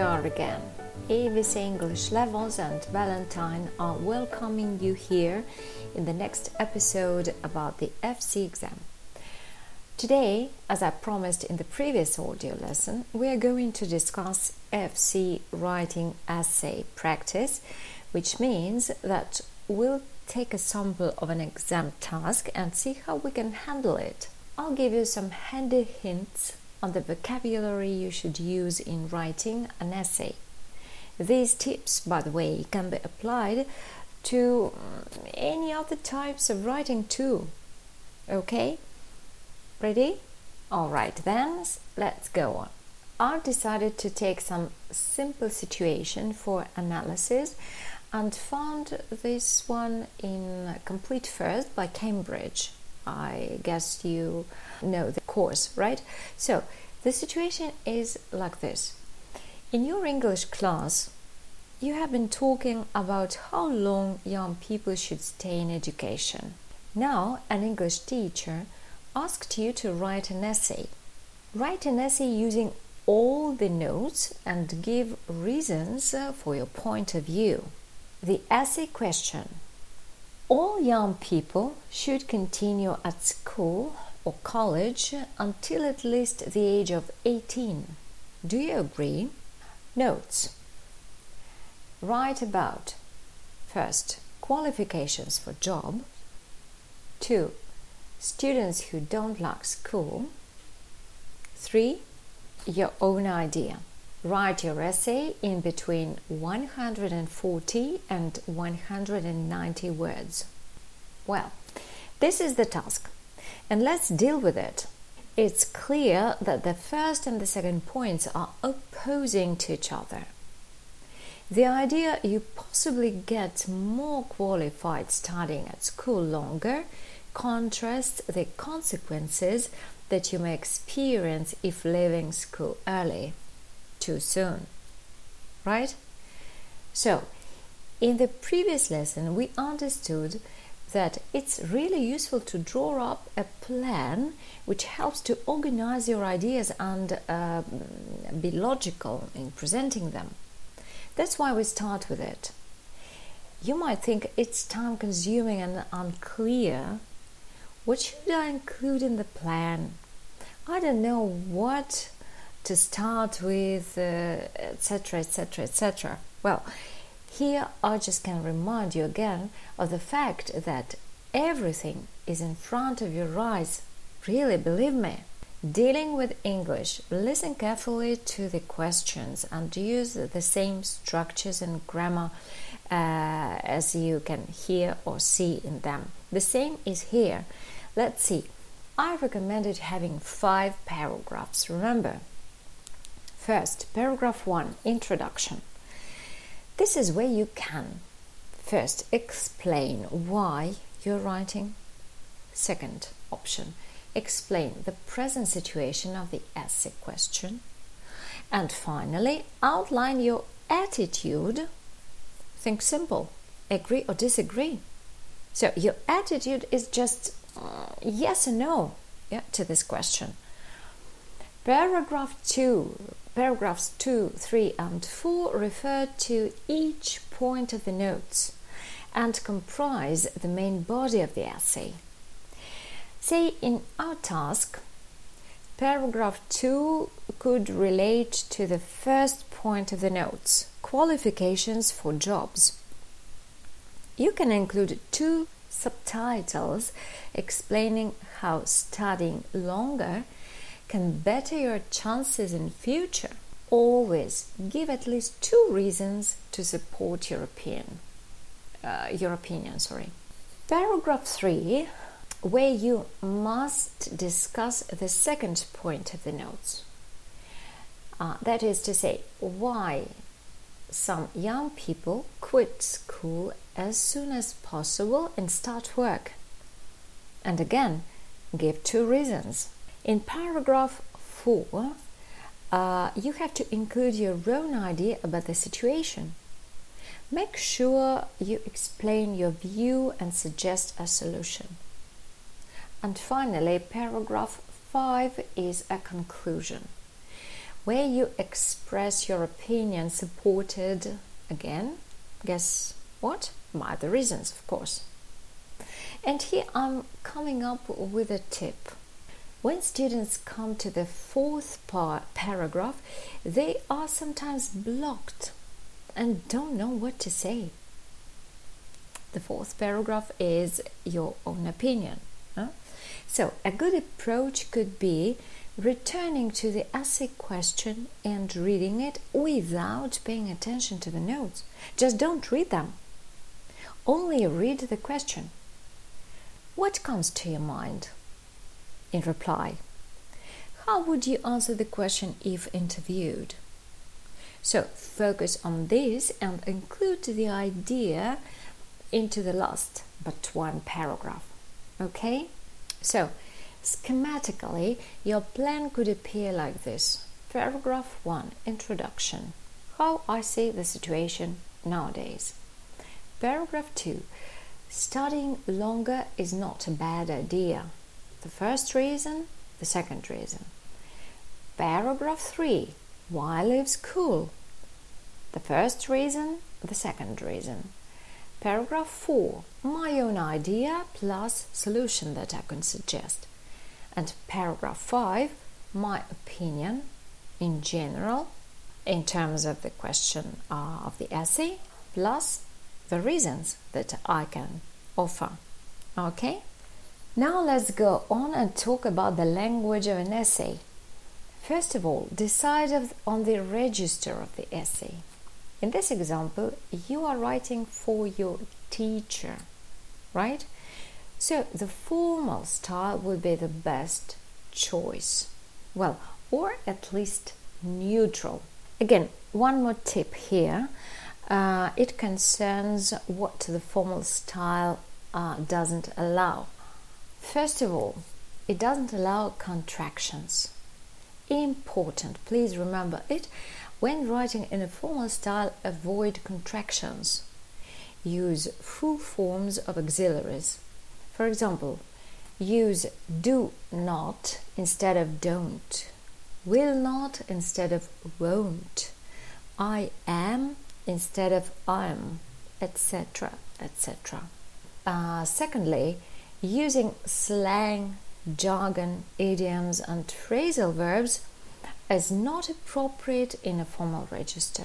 We are again. ABC English Levels and Valentine are welcoming you here in the next episode about the FCE exam. Today, as I promised in the previous audio lesson, we are going to discuss FCE writing essay practice, which means that we'll take a sample of an exam task and see how we can handle it. I'll give you some handy hints on the vocabulary you should use in writing an essay. These tips, by the way, can be applied to mm, any other types of writing too. Okay? Ready? Alright then, let's go on. I decided to take some simple situation for analysis and found this one in Complete First by Cambridge. I guess you know the course, right? So the situation is like this. In your English class, you have been talking about how long young people should stay in education. Now, an English teacher asked you to write an essay. Write an essay using all the notes and give reasons uh, for your point of view. The essay question all young people should continue at school or college until at least the age of 18. Do you agree? Notes Write about first qualifications for job, 2. Students who don't like school, 3. Your own idea. Write your essay in between 140 and 190 words. Well, this is the task, and let's deal with it. It's clear that the first and the second points are opposing to each other. The idea you possibly get more qualified studying at school longer contrasts the consequences that you may experience if leaving school early too soon. Right? So, in the previous lesson, we understood that it's really useful to draw up a plan which helps to organize your ideas and uh, be logical in presenting them. That's why we start with it. You might think it's time consuming and unclear. What should I include in the plan? I don't know what to start with, etc., etc., etc. Well, here I just can remind you again of the fact that everything is in front of your eyes. Really, believe me. Dealing with English, listen carefully to the questions and use the same structures and grammar uh, as you can hear or see in them. The same is here. Let's see. I recommended having five paragraphs. Remember, First, paragraph 1 Introduction. This is where you can first explain why you're writing. Second option explain the present situation of the essay question. And finally, outline your attitude. Think simple agree or disagree. So, your attitude is just uh, yes or no yeah, to this question. Paragraph 2 Paragraphs 2, 3, and 4 refer to each point of the notes and comprise the main body of the essay. Say in our task, paragraph 2 could relate to the first point of the notes qualifications for jobs. You can include two subtitles explaining how studying longer can better your chances in future. Always give at least two reasons to support your opinion. Uh, your opinion, sorry. Paragraph 3 where you must discuss the second point of the notes. Uh, that is to say, why some young people quit school as soon as possible and start work. And again, give two reasons. In paragraph 4, uh, you have to include your own idea about the situation. Make sure you explain your view and suggest a solution. And finally, paragraph 5 is a conclusion. where you express your opinion supported again, guess what? By the reasons, of course. And here I'm coming up with a tip. When students come to the fourth par- paragraph, they are sometimes blocked and don't know what to say. The fourth paragraph is your own opinion. Huh? So, a good approach could be returning to the essay question and reading it without paying attention to the notes. Just don't read them. Only read the question. What comes to your mind? In reply, how would you answer the question if interviewed? So focus on this and include the idea into the last but one paragraph. Okay? So, schematically, your plan could appear like this Paragraph 1 Introduction How I see the situation nowadays. Paragraph 2 Studying longer is not a bad idea. The first reason, the second reason. Paragraph 3 Why leave school? The first reason, the second reason. Paragraph 4 My own idea plus solution that I can suggest. And paragraph 5 My opinion in general in terms of the question uh, of the essay plus the reasons that I can offer. Okay? Now let's go on and talk about the language of an essay. First of all, decide on the register of the essay. In this example, you are writing for your teacher, right? So the formal style would be the best choice. Well, or at least neutral. Again, one more tip here. Uh, it concerns what the formal style uh, doesn't allow. First of all, it doesn't allow contractions. Important, please remember it. When writing in a formal style, avoid contractions. Use full forms of auxiliaries. For example, use do not instead of don't, will not instead of won't, I am instead of I'm, etc. etc. Uh, secondly, using slang, jargon, idioms, and phrasal verbs is not appropriate in a formal register.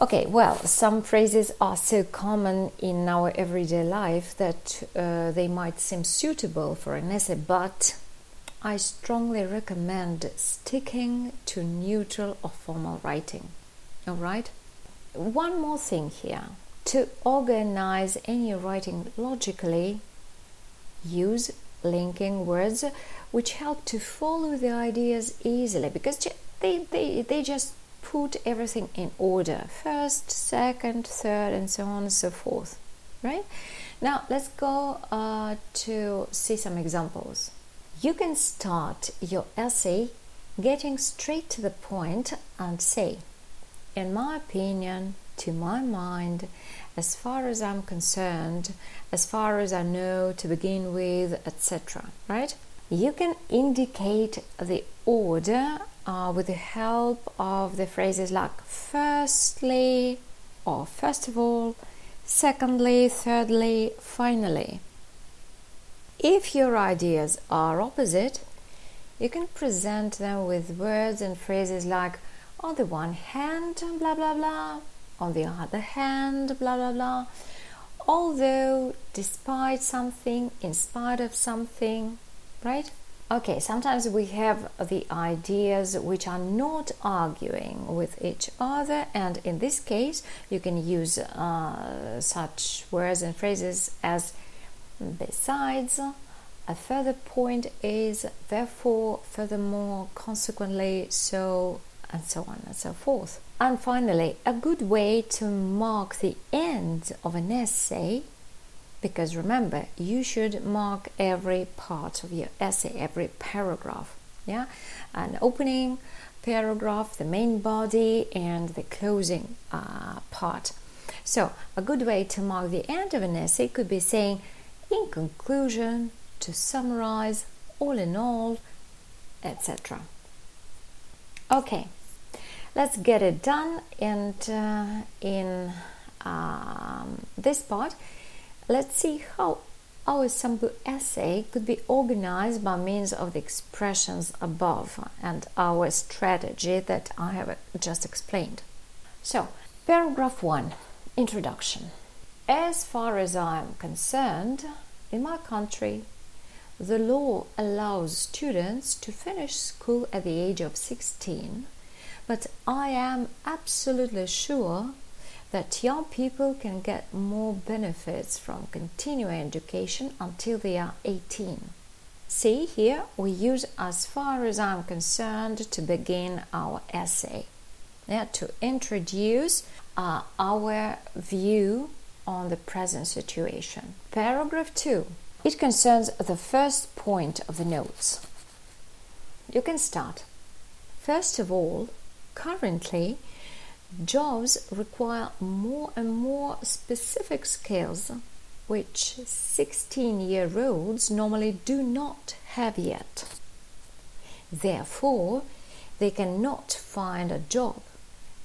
Okay, well, some phrases are so common in our everyday life that uh, they might seem suitable for an essay, but I strongly recommend sticking to neutral or formal writing. All right? One more thing here to organize any writing logically, use linking words which help to follow the ideas easily because they, they, they just put everything in order first, second, third, and so on and so forth. Right? Now, let's go uh, to see some examples. You can start your essay getting straight to the point and say, in my opinion, to my mind, as far as I'm concerned, as far as I know to begin with, etc. Right? You can indicate the order uh, with the help of the phrases like firstly or first of all, secondly, thirdly, finally. If your ideas are opposite, you can present them with words and phrases like on the one hand, blah blah blah, on the other hand, blah blah blah. Although, despite something, in spite of something, right? Okay, sometimes we have the ideas which are not arguing with each other, and in this case, you can use uh, such words and phrases as besides, a further point is, therefore, furthermore, consequently, so, and so on and so forth. And finally, a good way to mark the end of an essay because remember you should mark every part of your essay every paragraph yeah? An opening paragraph the main body and the closing uh, part. So a good way to mark the end of an essay could be saying in conclusion to summarize all in all etc okay let's get it done. And uh, in um, this part, let's see how our sample essay could be organized by means of the expressions above and our strategy that I have just explained. So, paragraph 1 Introduction. As far as I am concerned, in my country, the law allows students to finish school at the age of 16, but I am absolutely sure that young people can get more benefits from continuing education until they are 18. See here, we use as far as I'm concerned to begin our essay. Yeah, to introduce uh, our view on the present situation. Paragraph 2. It concerns the first point of the notes. You can start. First of all, currently, jobs require more and more specific skills which 16 year olds normally do not have yet. Therefore, they cannot find a job.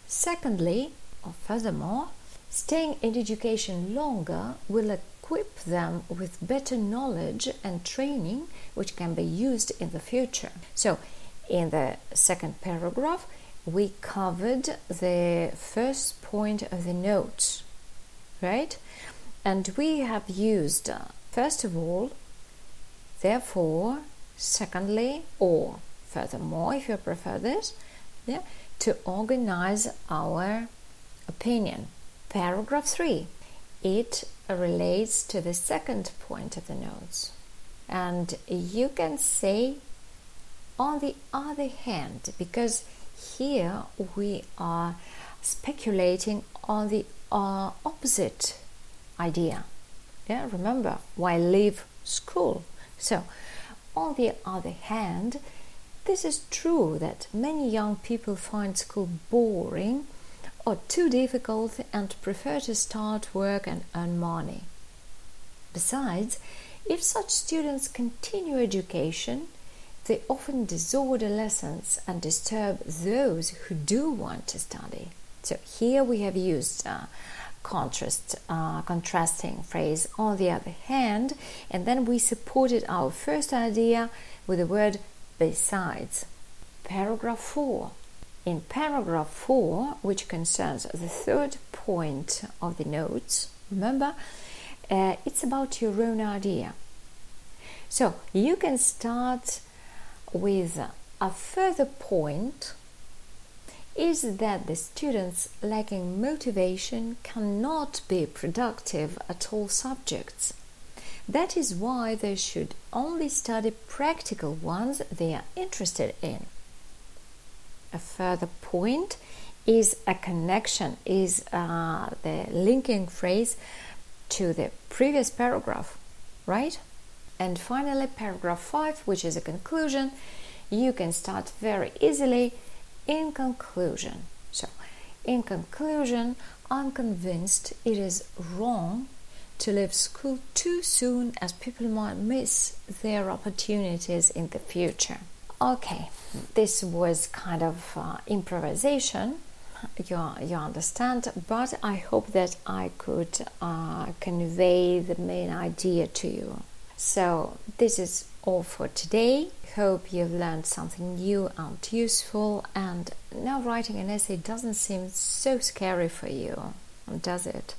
Secondly, or furthermore, staying in education longer will equip them with better knowledge and training which can be used in the future. So, in the second paragraph, we covered the first point of the notes, right? And we have used, uh, first of all, therefore, secondly, or furthermore, if you prefer this, yeah, to organize our opinion. Paragraph 3 it relates to the second point of the notes. And you can say, on the other hand, because here we are speculating on the uh, opposite idea. Yeah, remember, why leave school? So, on the other hand, this is true that many young people find school boring or too difficult and prefer to start work and earn money. Besides, if such students continue education, they often disorder lessons and disturb those who do want to study. So here we have used a contrast, uh, contrasting phrase on the other hand, and then we supported our first idea with the word besides. Paragraph 4. In paragraph 4, which concerns the third point of the notes, remember, uh, it's about your own idea. So you can start with a further point is that the students lacking motivation cannot be productive at all subjects. That is why they should only study practical ones they are interested in. A further point is a connection, is uh, the linking phrase to the previous paragraph, right? And finally, paragraph 5, which is a conclusion, you can start very easily in conclusion. So, in conclusion, I'm convinced it is wrong to leave school too soon as people might miss their opportunities in the future. Okay, this was kind of uh, improvisation, you, you understand, but I hope that I could uh, convey the main idea to you. So, this is all for today. Hope you've learned something new and useful. And now, writing an essay doesn't seem so scary for you, does it?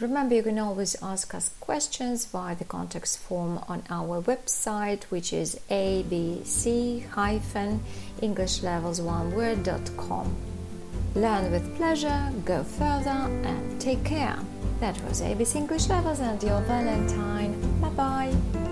Remember, you can always ask us questions via the contact form on our website, which is abc-englishlevels1word.com. Learn with pleasure, go further, and take care. That was ABC English Levels and your Valentine. Bye bye.